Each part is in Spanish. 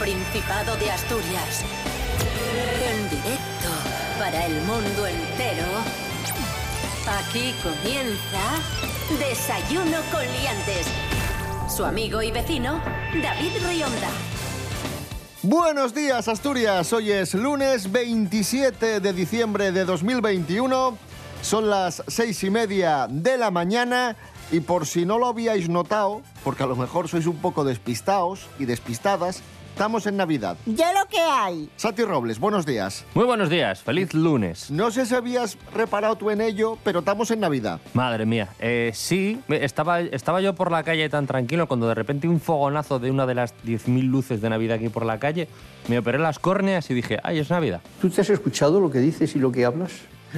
Principado de Asturias. En directo para el mundo entero. Aquí comienza Desayuno con Liantes. Su amigo y vecino, David Rionda. Buenos días Asturias, hoy es lunes 27 de diciembre de 2021, son las seis y media de la mañana y por si no lo habíais notado, porque a lo mejor sois un poco despistados y despistadas, estamos en Navidad. Ya lo que hay. Sati Robles, buenos días. Muy buenos días, feliz lunes. No sé si habías reparado tú en ello, pero estamos en Navidad. Madre mía, eh, sí, estaba, estaba yo por la calle tan tranquilo cuando de repente un fogonazo de una de las 10.000 luces de Navidad aquí por la calle, me operé las córneas y dije, ay, es Navidad. ¿Tú te has escuchado lo que dices y lo que hablas?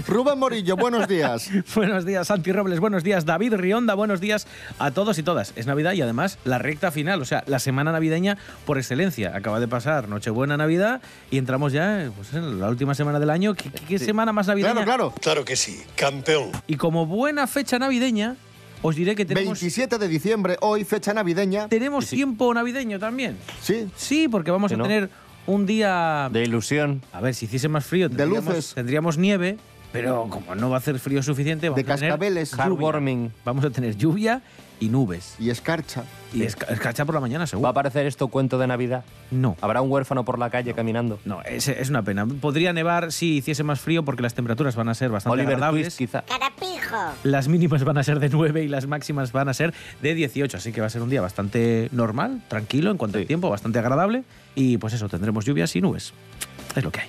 Rubén Morillo, buenos días. Buenos días, Santi Robles. Buenos días, David Rionda. Buenos días a todos y todas. Es Navidad y además la recta final, o sea, la semana navideña por excelencia. Acaba de pasar Nochebuena, Navidad y entramos ya pues, en la última semana del año. ¿Qué, qué- qué semana más navideña? Claro, claro. Claro que sí, campeón. Y como buena fecha navideña, os diré que tenemos, 27 de diciembre, hoy fecha navideña. tenemos tiempo navideño también. Sí, Sí, porque vamos Que a no. tener un día. De ilusión. A ver, si hiciese más frío, De tendríamos, luces. tendríamos nieve. Pero como no va a hacer frío suficiente, vamos De a tener cascabeles. lluvia. Heartwarming. Vamos a tener lluvia y nubes. y escarcha. Y esca- escarcha por la mañana, ¿Va a seguro. aparecer esto cuento de Navidad? No. ¿Habrá un huérfano por la calle caminando? No, es, es una pena. Podría nevar si hiciese más frío porque las temperaturas van a ser bastante Oliver agradables. Twist, quizá. Carapijo. Las mínimas van a ser de 9 y las máximas van a ser de 18, así que va a ser un día bastante normal, tranquilo en cuanto al tiempo, bastante agradable y pues eso, tendremos lluvias y nubes. Es lo que hay.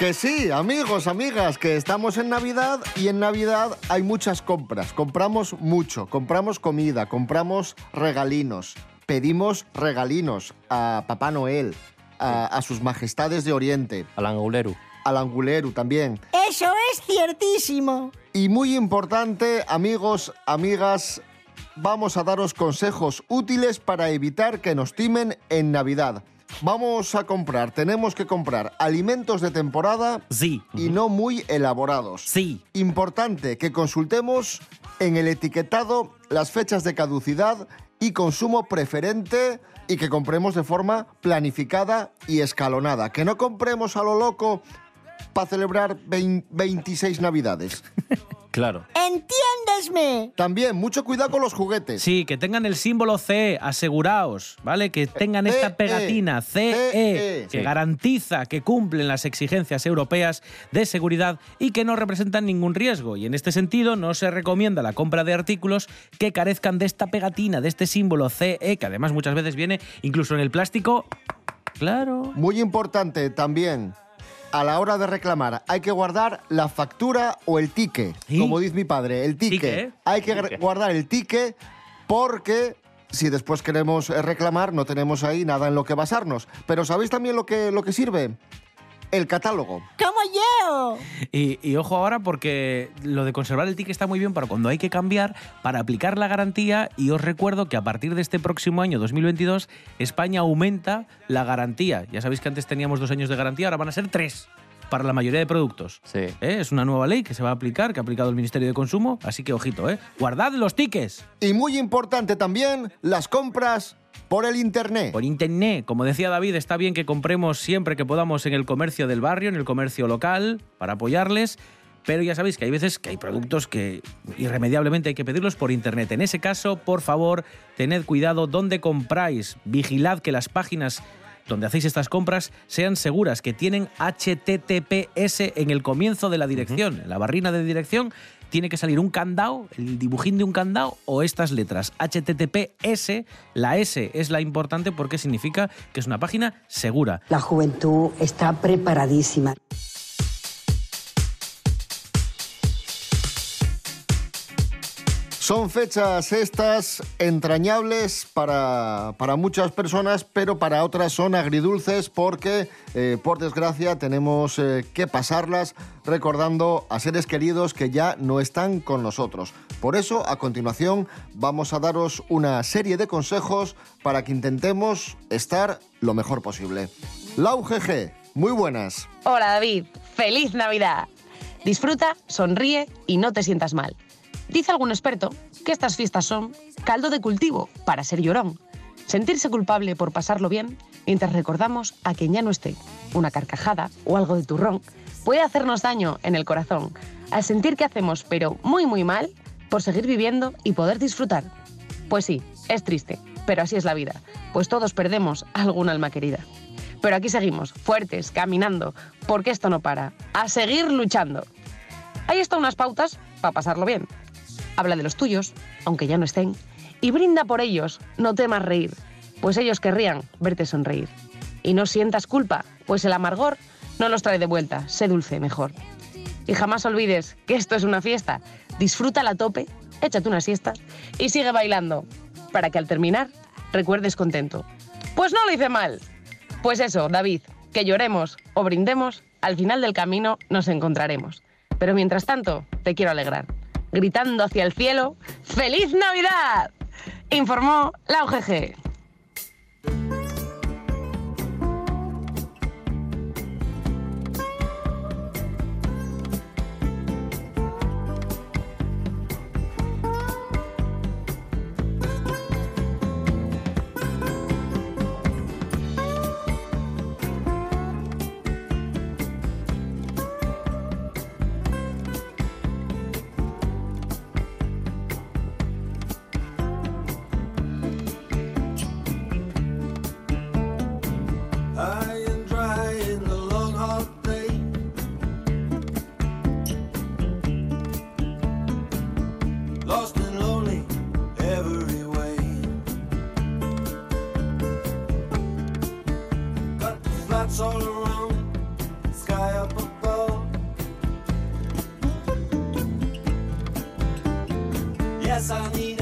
Que sí, amigos, amigas, que estamos en Navidad y en Navidad hay muchas compras. Compramos mucho, compramos comida, compramos regalinos, pedimos regalinos a Papá Noel, a, a sus majestades de Oriente, Al anguleru. al Anguleru también. Eso es ciertísimo. Y muy importante, amigos, amigas, vamos a daros consejos útiles para evitar que nos timen en Navidad. Vamos a comprar, tenemos que comprar alimentos de temporada Sí, y no muy elaborados. sí. Importante que consultemos en el etiquetado las fechas de caducidad y consumo preferente y que compremos de forma planificada y escalonada. Que no compremos a lo loco para celebrar vein- 26 navidades. Claro. Entiéndesme. También mucho cuidado con los juguetes. Sí, que tengan el símbolo CE, aseguraos, ¿vale? Que tengan esta pegatina CE, CE. que Sí. garantiza que cumplen las exigencias europeas de seguridad y que no representan ningún riesgo. Y en este sentido, no se recomienda la compra de artículos que carezcan de esta pegatina, de este símbolo CE, que además muchas veces viene incluso en el plástico. Claro. Muy importante también, a la hora de reclamar, hay que guardar la factura o el ticket. ¿Sí? Como dice mi padre, el ticket. Ticket. Hay que guardar el ticket porque si después queremos eh, reclamar, no tenemos ahí nada en lo que basarnos. Pero ¿sabéis también lo que, lo que sirve? El catálogo. Como yo. Y, y ojo ahora porque lo de conservar el ticket está muy bien para cuando hay que cambiar, para aplicar la garantía y os recuerdo que a partir de este próximo año 2022 España aumenta la garantía. Ya sabéis que antes teníamos dos años de garantía, ahora van a ser tres para la mayoría de productos. Sí. ¿Eh? Es una nueva ley que se va a aplicar, que ha aplicado el Ministerio de Consumo, así que ojito, ¿eh? Guardad los tickets Y muy importante también, las compras por el internet. por internet. Como decía David, está bien que compremos siempre que podamos en el comercio del barrio, en el comercio local, para apoyarles. Pero ya sabéis que hay veces que hay productos que irremediablemente hay que pedirlos por internet. En ese caso, por favor, tened cuidado donde compráis. Vigilad que las páginas donde hacéis estas compras sean seguras, que tienen HTTPS en el comienzo de la dirección. En la barrina de dirección tiene que salir un candado, el dibujín de un candado o estas letras. HTTPS, la S es la importante porque significa que es una página segura. La juventud está preparadísima. Son fechas estas entrañables para, para muchas personas, pero para otras son agridulces porque, eh, por desgracia, tenemos eh, que pasarlas recordando a seres queridos que ya no están con nosotros. Por eso, a continuación, vamos a daros una serie de consejos para que intentemos estar lo mejor posible. La UGG, muy buenas. Hola David, feliz Navidad. Disfruta, sonríe y no te sientas mal. Dice algún experto que estas fiestas son caldo de cultivo para ser llorón. Sentirse culpable por pasarlo bien mientras recordamos a quien ya no esté, una carcajada o algo de turrón, puede hacernos daño en el corazón, al sentir que hacemos pero muy muy mal por seguir viviendo y poder disfrutar. Pues sí, es triste, pero así es la vida, pues todos perdemos alguna alma querida. Pero aquí seguimos, fuertes, caminando, porque esto no para. A seguir luchando. Ahí están unas pautas para pasarlo bien. Habla de los tuyos, aunque ya no estén, y brinda por ellos, no temas reír, pues ellos querrían verte sonreír. Y no sientas culpa, pues el amargor no los trae de vuelta, sé dulce mejor. Y jamás olvides que esto es una fiesta, disfruta a tope, échate una siesta y sigue bailando, para que al terminar recuerdes contento. Pues no lo hice mal. Pues eso, David, que lloremos o brindemos, al final del camino nos encontraremos. Pero mientras tanto, te quiero alegrar gritando hacia el cielo, ¡Feliz Navidad! Informó la UGG. Every way. Got flats all around, sky up above. Yes, I need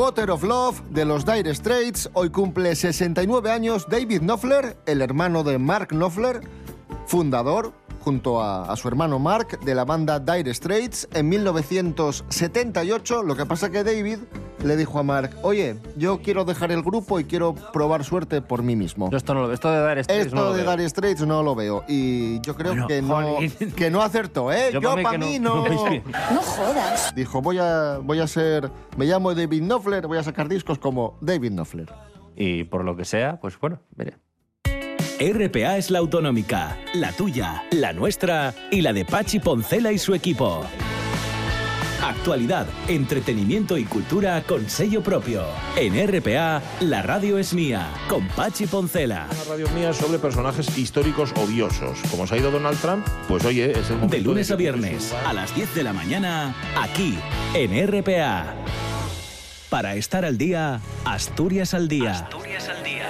Water of Love de los Dire Straits. Hoy cumple 69 años David Knopfler, el hermano de Mark Knopfler, fundador, junto a, a su hermano Mark, de la banda Dire Straits en 1978. Lo que pasa que David le dijo a Mark, oye, yo quiero dejar el grupo y quiero probar suerte por mí mismo. Yo esto no lo veo. Esto de Dire Straits Esto no lo de veo. Dire Straits no lo veo. Y yo creo Bueno, que, no, que no acertó, ¿eh? Yo, Yo pa' mí para que mí no- bien. No jodas. Dijo, voy a, voy a ser. Me llamo David Knopfler, voy a sacar discos como David Knopfler. Y por lo que sea, pues bueno, mire. RPA es la autonómica, la tuya, la nuestra y la de Pachi Poncela y su equipo. Actualidad, entretenimiento y cultura con sello propio. En RPA, la radio es mía, con Pachi Poncela. Una radio mía sobre personajes históricos odiosos. Como se ha ido Donald Trump, pues oye, es el momento De lunes a viernes, a las 10 de la mañana, aquí, en RPA. Para estar al día, Asturias al día.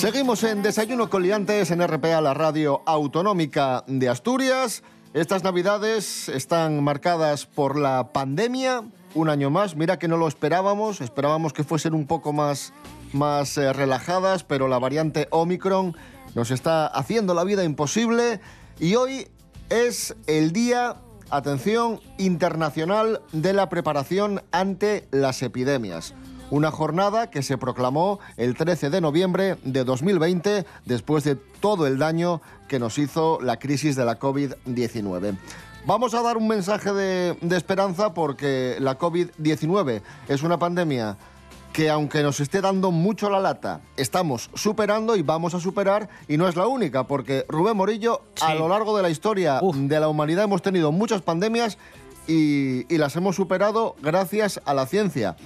Seguimos en Desayuno con Liantes en RPA, la radio autonómica de Asturias. Estas navidades están marcadas por la pandemia, un año más. Mira que no lo esperábamos, esperábamos que fuesen un poco más, más eh, relajadas, pero la variante Omicron nos está haciendo la vida imposible. Y hoy es el día, atención, internacional de la preparación ante las epidemias. Una jornada que se proclamó el 13 de noviembre de 2020 después de todo el daño que nos hizo la crisis de la COVID-19. Vamos a dar un mensaje de, de esperanza porque la COVID-19 es una pandemia que aunque nos esté dando mucho la lata, estamos superando y vamos a superar y no es la única, porque Rubén Morillo, a lo largo de la historia de la humanidad hemos tenido muchas pandemias y, y las hemos superado gracias a la ciencia.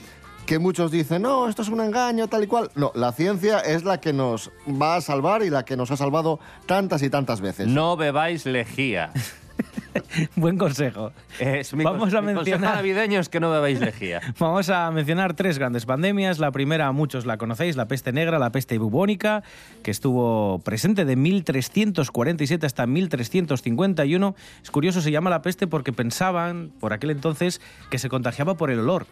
Que muchos dicen, no, esto es un engaño, tal y cual. No, la ciencia es la que nos va a salvar y la que nos ha salvado tantas y tantas veces. No bebáis lejía. Buen consejo. Es mi Vamos cons- a mi mencionar- navideño es que no bebáis lejía. Vamos a mencionar tres grandes pandemias. La primera, muchos la conocéis, la peste negra, la peste bubónica, que estuvo presente de 1347 hasta 1351. Es curioso, se llama la peste porque pensaban por aquel entonces que se contagiaba por el olor.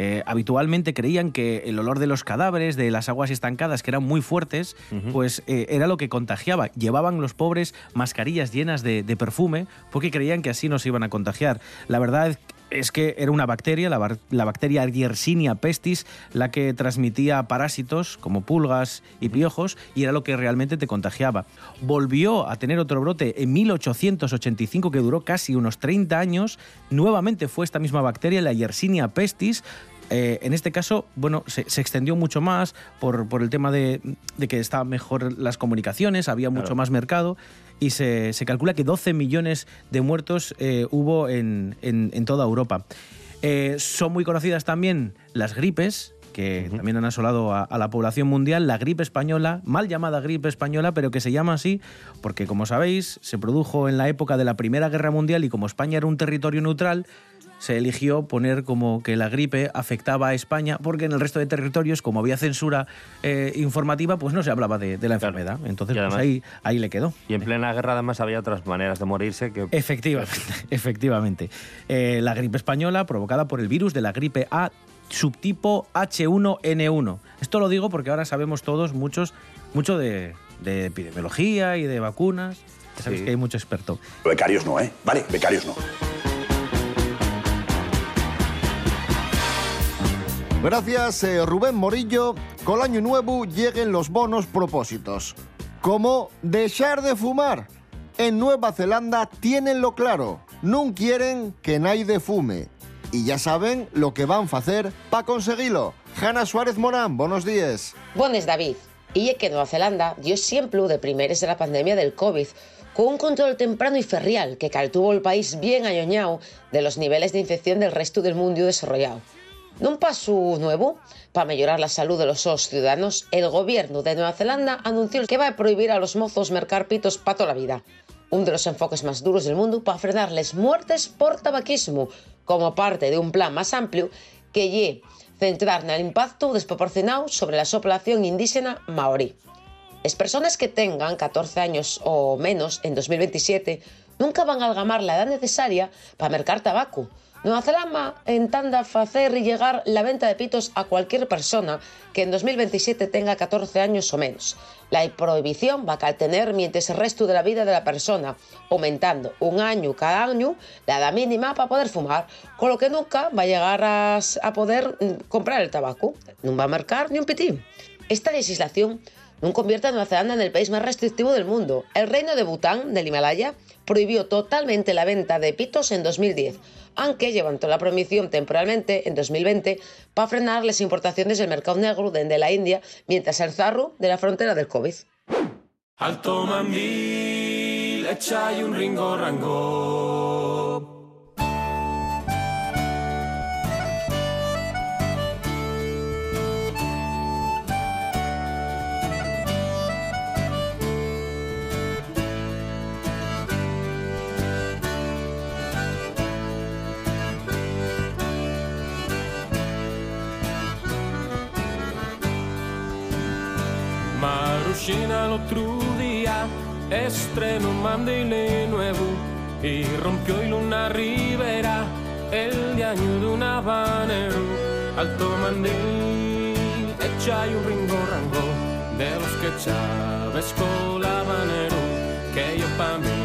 Eh, habitualmente creían que el olor de los cadáveres, de las aguas estancadas, que eran muy fuertes, pues eh, era lo que contagiaba. Llevaban los pobres mascarillas llenas de, de perfume porque creían que así nos iban a contagiar. La verdad es que era una bacteria, la, la bacteria Yersinia pestis, la que transmitía parásitos como pulgas y piojos y era lo que realmente te contagiaba. Volvió a tener otro brote en 1885 que duró casi unos 30 años. Nuevamente fue esta misma bacteria, la Yersinia pestis, eh, en este caso, bueno, se, se extendió mucho más por, por el tema de, de que estaban mejor las comunicaciones, había mucho Claro. más mercado y se, se calcula que 12 millones de muertos eh, hubo en, en- en toda Europa. Eh, son muy conocidas también las gripes, que también han asolado a, a la población mundial, la gripe española, mal llamada gripe española, pero que se llama así porque, como sabéis, se produjo en la época de la Primera Guerra Mundial y como España era un territorio neutral, se eligió poner como que la gripe afectaba a España, porque en el resto de territorios, como había censura eh, informativa, pues no se hablaba de, de la enfermedad. Entonces, pues ahí, ahí le quedó. Y en plena guerra además había otras maneras de morirse que... Efectivamente, efectivamente. Eh, la gripe española provocada por el virus de la gripe A subtipo H1N1. Esto lo digo porque ahora sabemos todos muchos, mucho de, de epidemiología y de vacunas. Ya sabéis Sí. que hay mucho experto. Becarios no, ¿eh? Vale, becarios no. Gracias, eh, Rubén Morillo. Con año nuevo lleguen los bonos propósitos. Como dejar de fumar. En Nueva Zelanda tienenlo claro. No quieren que nadie fume. Y ya saben lo que van a hacer para conseguirlo. Hanna Suárez Morán, buenos días. Bones, David. Y es que Nueva Zelanda dio siempre de primeres de la pandemia del COVID, con un control temprano y ferrial que caltuvo el país bien añoñado de los niveles de infección del resto del mundo desarrollado. Nun paso nuevo para mejorar la salud de los ciudadanos, el gobierno de Nueva Zelanda anunció que va a prohibir a los mozos mercar pitos para toda la vida. Un de los enfoques más duros del mundo para frenarles muertes por tabaquismo, como parte de un plan más amplio que lle centrar en el impacto desproporcionado sobre la población indígena maorí. Las personas que tengan 14 años o menos en 2027 nunca van a algamar la edad necesaria para mercar tabaco. Nueva Zelanda intenta hacer llegar la venta de pitos a cualquier persona que en 2027 tenga 14 años o menos. La prohibición va a tener mientras el resto de la vida de la persona, aumentando un año cada año la edad mínima para poder fumar, con lo que nunca va a llegar a, a poder mm, comprar el tabaco. No va a mercar ni un pitín. Esta legislación no convierte a Nueva Zelanda en el país más restrictivo del mundo. El reino de Bután, del Himalaya, prohibió totalmente la venta de pitos en 2010, aunque levantó la prohibición temporalmente en 2020 para frenar las importaciones del mercado negro desde la India mientras el zarro de la frontera del COVID. Alto mandil, echai un ringo rango. Maru Maruscina el otro día estrenó un mandilé nuevo y rompió y Luna Rivera el de año de un habanero. Alto mandil, echa y un ringo rango de los que Chávez con habanero. Que yo pa' mí,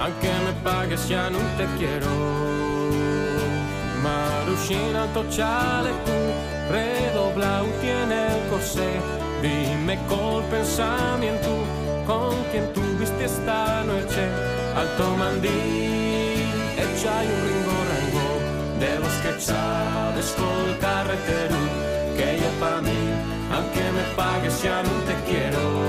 aunque me pagues ya no te quiero. Maruscina alto chaleco, redoblado tiene el corsé. Dime con pensamiento con quien tuviste esta noche. Alto mandil, echa y un ringo rango de los que sabes con el carretero. Que yo pa' mí, aunque me pagues ya no te quiero.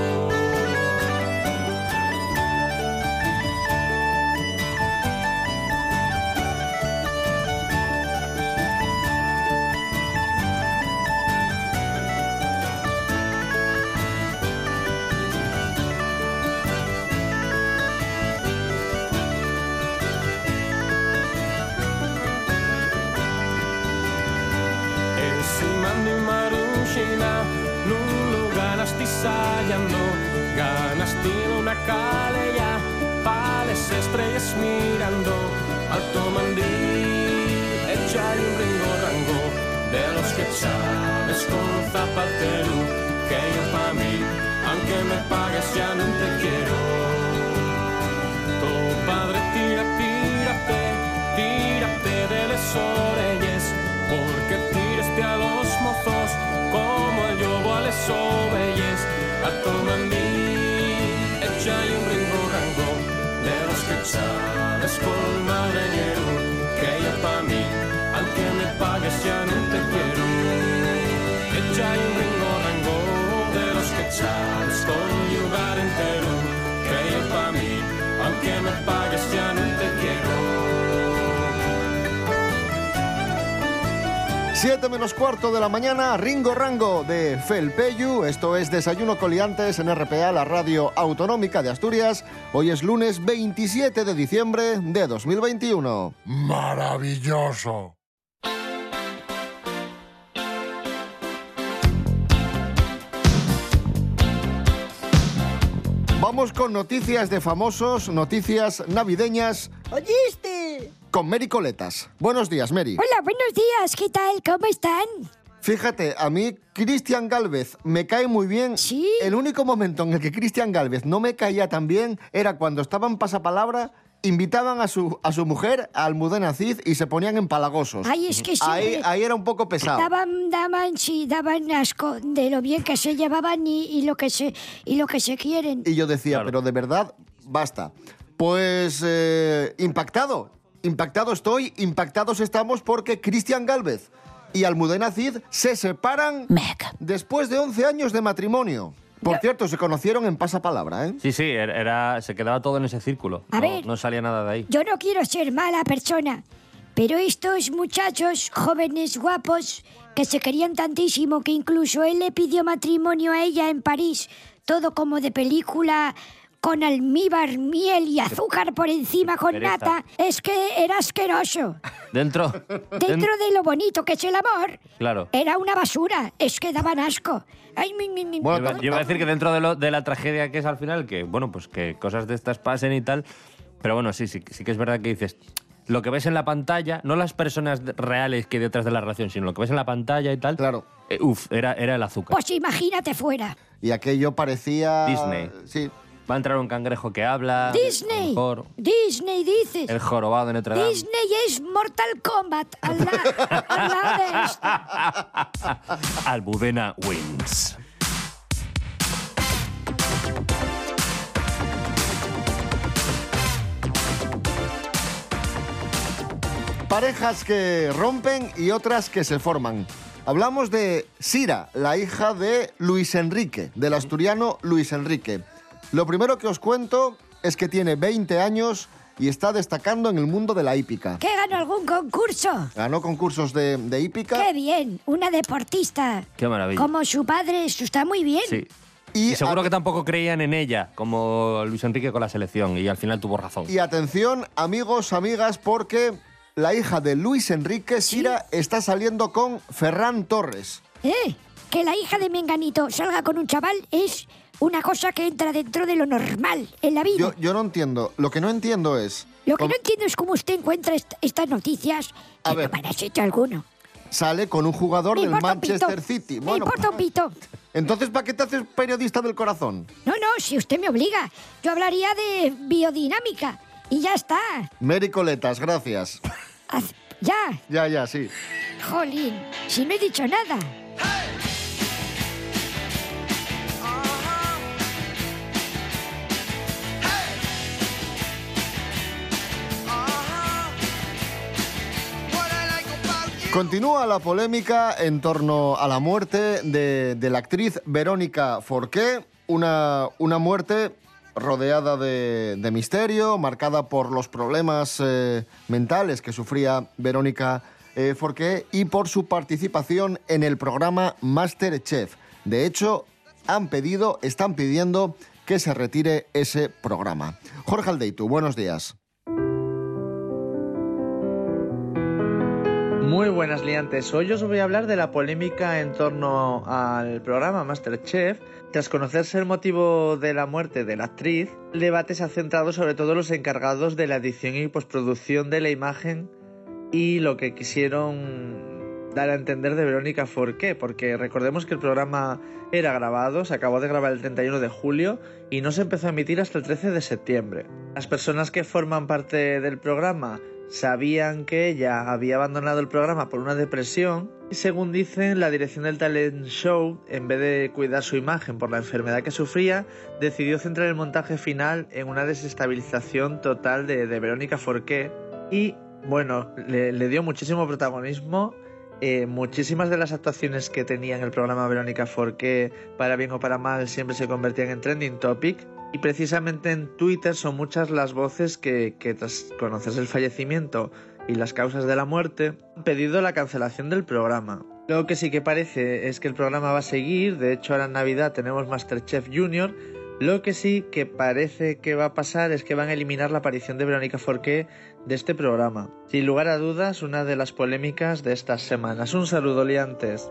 El yobo a tu mandil, echa un ringo rango de los que sabes con madreñero, que yo pa' mí, aunque me pagues ya no te quiero. Echa un ringo rango de los que sabes con lugar entero, que yo pa' mí, aunque me pagues ya no 7 menos cuarto de la mañana, Ringo Rango de Felpeyu. Esto es Desayuno Coliantes en RPA, la radio autonómica de Asturias. Hoy es lunes 27 de diciembre de 2021. Maravilloso. Vamos con noticias de famosos, noticias navideñas ¿Oíste? Con Mary Coletas. Buenos días, Mary. Hola, buenos días. ¿Qué tal? ¿Cómo están? Fíjate, a mí Cristian Galvez me cae muy bien. Sí. El único momento en el que Cristian Galvez no me caía tan bien era cuando estaban pasapalabra, invitaban a su, a su mujer, a Almudena Cid, y se ponían empalagosos. Ay, es que sí. Ahí, ahí era un poco pesado. Daban, daban, sí, daban asco de lo bien que se llevaban y, y lo que se y lo que se quieren. Y yo decía, pero de verdad, basta. Pues eh, impactado, impactado estoy, impactados estamos porque Cristian Galvez y Almudena Cid se separan después de 11 años de matrimonio. Por cierto, se conocieron en pasapalabra, ¿eh? Sí, sí, era, era- se quedaba todo en ese círculo. A no, ver. no salía nada de ahí. Yo no quiero ser mala persona, pero estos muchachos jóvenes guapos que se querían tantísimo que incluso él le pidió matrimonio a ella en París, todo como de película con almíbar, miel y azúcar por encima con Pereza. nata, es que era asqueroso. Dentro. Dentro de lo bonito que es el amor, Claro. era una basura, es que daban asco. Ay, mi, mi, mi. Yo iba, yo iba a decir que dentro de, lo- de la tragedia que es al final, que bueno, pues que cosas de estas pasen y tal. Pero bueno, sí, sí, sí que es verdad que dices. Lo que ves en la pantalla, no las personas reales que hay detrás de la relación, sino lo que ves en la pantalla y tal. Claro. uf, era, era el azúcar. Pues imagínate fuera. Y aquello parecía... Disney. Sí. Va a entrar un cangrejo que habla. Disney. mejor Disney dices. el jorobado de Notre Dame. Disney es Mortal Kombat al, la- al lado de esto. Almudena wins. Parejas que rompen y otras que se forman. Hablamos de Sira, la hija de Luis Enrique, del asturiano Luis Enrique. Lo primero que os cuento es que tiene 20 años y está destacando en el mundo de la hípica. ¿Qué ganó algún concurso? Ganó concursos de, de hípica. ¡Qué bien! Una deportista. Qué maravilla. Como su padre, eso está muy bien. Sí. Y, seguro que tampoco creían en ella, como Luis Enrique con la selección, y al final tuvo razón. Y atención, amigos, amigas, porque la hija de Luis Enrique, Sira, está saliendo con Ferran Torres. ¿Eh? Que la hija de Menganito salga con un chaval es una cosa que entra dentro de lo normal en la vida. Yo, yo no entiendo. Lo que no entiendo es... Lo que no entiendo es cómo usted encuentra est- estas noticias A que ver. no van a sitio alguno. Sale con un jugador Me del importa un pito. Manchester City. Me importa un pito. entonces, ¿para qué te haces periodista del corazón? No, no, si usted me obliga. Yo hablaría de biodinámica. Y ya está. Mary Coletas, gracias. Haz- Ya. Ya, ya, sí. Jolín, si no he dicho nada. Continúa la polémica en torno a la muerte de, la actriz Verónica Forqué, una, una muerte rodeada de, de misterio, marcada por los problemas eh, mentales que sufría Verónica eh, Forqué y por su participación en el programa Masterchef. De hecho, han pedido, están pidiendo que se retire ese programa. Jorge Aldeitu, buenos días. Muy buenas liantes. Hoy os voy a hablar de la polémica en torno al programa Masterchef. Tras conocerse el motivo de la muerte de la actriz, el debate se ha centrado sobre todo en los encargados de la edición y postproducción de la imagen y lo que quisieron dar a entender de Verónica Forqué, porque recordemos que el programa era grabado, se acabó de grabar el 31 de julio y no se empezó a emitir hasta el 13 de septiembre. Las personas que forman parte del programa sabían que ella había abandonado el programa por una depresión y según dicen la dirección del talent show, en vez de cuidar su imagen por la enfermedad que sufría, decidió centrar el montaje final en una desestabilización total de, de Verónica Forqué y bueno, le, dio muchísimo protagonismo eh, muchísimas de las actuaciones que tenía en el programa Verónica Forqué, para bien o para mal, siempre se convertían en trending topic. Y precisamente en Twitter son muchas las voces que, que tras conocerse el fallecimiento y las causas de la muerte, han pedido la cancelación del programa. Lo que sí que parece es que el programa va a seguir, de hecho ahora en Navidad tenemos Masterchef Junior, lo que sí que parece que va a pasar es que van a eliminar la aparición de Verónica Forqué de este programa. Sin lugar a dudas, una de las polémicas de estas semanas. Un saludo, liantes.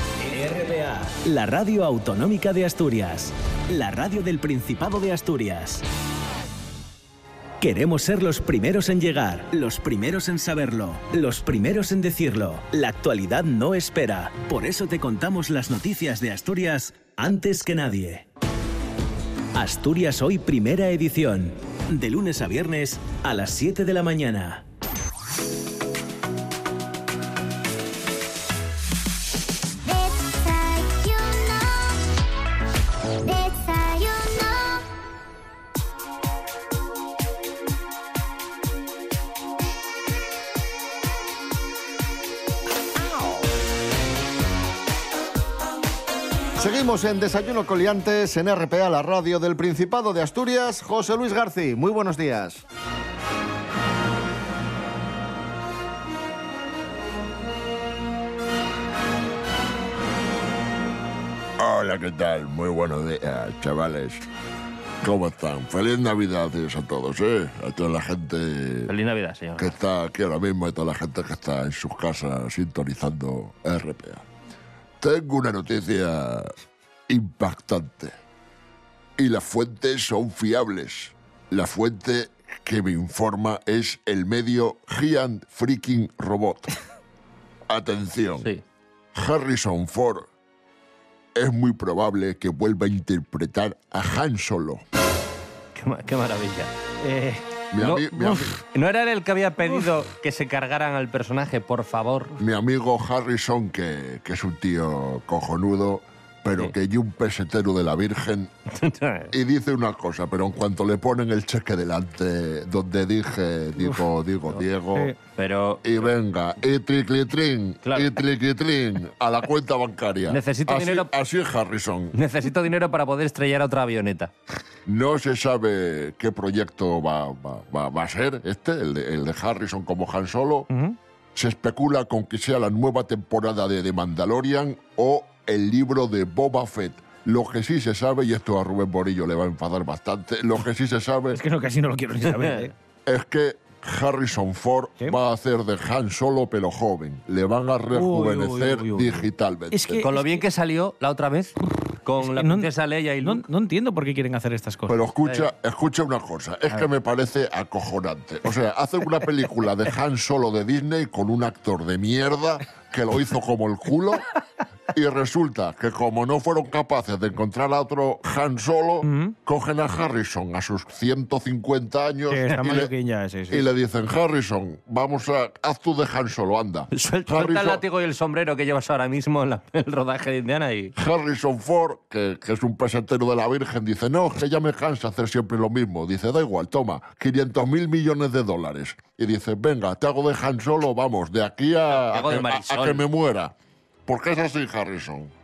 RPA. La radio autonómica de Asturias. La radio del Principado de Asturias. Queremos ser los primeros en llegar, los primeros en saberlo, los primeros en decirlo. La actualidad no espera. Por eso te contamos las noticias de Asturias antes que nadie. Asturias Hoy Primera Edición. De lunes a viernes a las 7 de la mañana. Seguimos en Desayuno Coliantes en RPA, la radio del Principado de Asturias. José Luis García, muy buenos días. Hola, ¿qué tal? Muy buenos días, chavales. ¿Cómo están? Feliz Navidad a todos, ¿eh? A toda la gente Feliz Navidad, señor. que está aquí ahora mismo, a toda la gente que está en sus casas sintonizando RPA. Tengo una noticia impactante. Y las fuentes son fiables. La fuente que me informa es el medio Giant Freaking Robot. Atención. Harrison Ford es muy probable que vuelva a interpretar a Han Solo. Qué, ma- qué maravilla. Eh, Mi no, mi ami- ¿No era él el que había pedido que se cargaran al personaje, por favor? Mi amigo Harrison, que, que es un tío cojonudo, pero que hay un pesetero de la Virgen y dice una cosa, pero en cuanto le ponen el cheque delante, donde dije, digo, digo, Diego, Sí. Pero y venga, y triclitrin, y triclitrin, a la cuenta bancaria. Necesito así, dinero- Así es Harrison. necesito dinero para poder estrellar otra avioneta. No se sabe qué proyecto va, va- va- va a ser este, el de, el de Harrison como Han Solo. Se especula con que sea la nueva temporada de The Mandalorian o el libro de Boba Fett. Lo que sí se sabe, y esto a Rubén Borillo le va a enfadar bastante, lo que sí se sabe Es que no, casi no lo quiero ni saber. ¿eh? es que Harrison Ford va a hacer de Han Solo pero joven. Le van a rejuvenecer uy, uy, uy. digitalmente. Es que- Con lo bien que salió la otra vez, con la no- princesa Leia y No, Luke. no entiendo por qué quieren hacer estas cosas. Pero escucha, escucha una cosa, es que me parece acojonante. O sea, hacen una película de Han Solo de Disney con un actor de mierda que lo hizo como el culo y resulta que como no fueron capaces de encontrar a otro Han Solo, cogen a Harrison a sus 150 años y, le, sí, sí. y le dicen, Harrison, vamos a, haz tú de Han Solo, anda. Suelta el látigo y el sombrero que llevas ahora mismo en la- el rodaje de Indiana y... Harrison Ford, que, que es un pesetero de la Virgen, dice, no, que ya me cansa hacer siempre lo mismo. Dice, da igual, toma, 500 mil millones de dólares. Y dice, venga, te hago de Han Solo, vamos, de aquí a, a que, a- a que me muera. Porque es así, Harrison.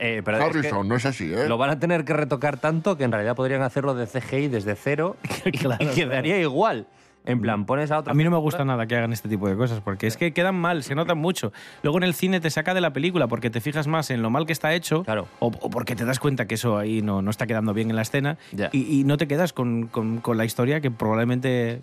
Eh, pero es que Harrison, no es así, ¿eh? Lo van a tener que retocar tanto que en realidad podrían hacerlo de CGI desde cero y quedaría igual. En plan, pones a otro... A mí no me gusta nada que hagan este tipo de cosas, porque es que quedan mal, se notan mucho. Luego en el cine te saca de la película porque te fijas más en lo mal que está hecho, o, o porque te das cuenta que eso ahí no, no está quedando bien en la escena, y, y no te quedas con, con- con la historia que probablemente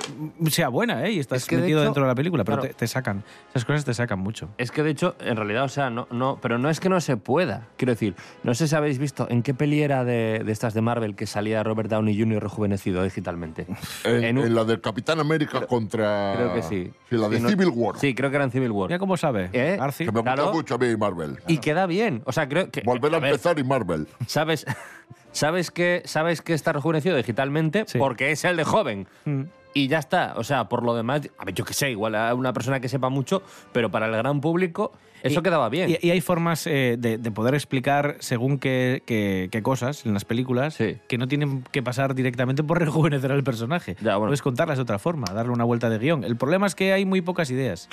sea buena, ¿eh? Y estás Es que, de metido hecho, dentro de la película, pero claro. te, te sacan. Esas cosas te sacan mucho. Es que de hecho, en realidad, o sea, no, no, pero no es que no se pueda. Quiero decir, no sé si habéis visto en qué peli era de, de estas de Marvel que salía Robert Downey Jr. rejuvenecido digitalmente. En, En un- en la de Capitán América contra... Creo que sí. Sí, la de Sí, no- Civil War. Sí, creo que era en Civil War. Mira cómo sabe. ¿Eh? Arci. Que me gusta Claro. mucho a mí Marvel. Y queda bien. O sea, creo que. Volver a, ver, empezar y Marvel. ¿Sabes, sabes, que, sabes que está rejuvenecido digitalmente porque es el de joven. Mm. Y ya está. O sea, por lo demás, a ver, yo qué sé, igual a una persona que sepa mucho, pero para el gran público, eso Y- quedaba bien. Y, y hay formas eh, de, de poder explicar según qué, qué- qué cosas en las películas que no tienen que pasar directamente por rejuvenecer al personaje. Puedes contarlas de otra forma, darle una vuelta de guion. El problema es que hay muy pocas ideas.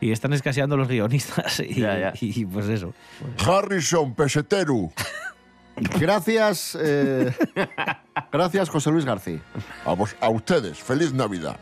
Y están escaseando los guionistas. Y, Ya, ya. y pues eso. Harrison, pesetero. Gracias, eh, gracias José Luis García. A, vos- a ustedes, feliz Navidad.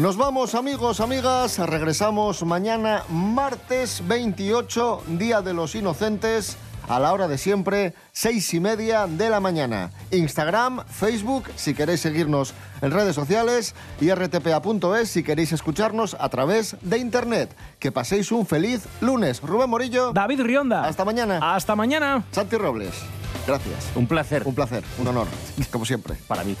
Nos vamos amigos, amigas, regresamos mañana martes 28, Día de los Inocentes, a la hora de siempre, seis y media de la mañana. Instagram, Facebook, si queréis seguirnos en redes sociales y rtpa.es si queréis escucharnos a través de Internet. Que paséis un feliz lunes. Rubén Morillo. David Rionda. Hasta mañana. Hasta mañana. Santi Robles. Gracias. Un placer. Un placer, un honor, como siempre. Para mí.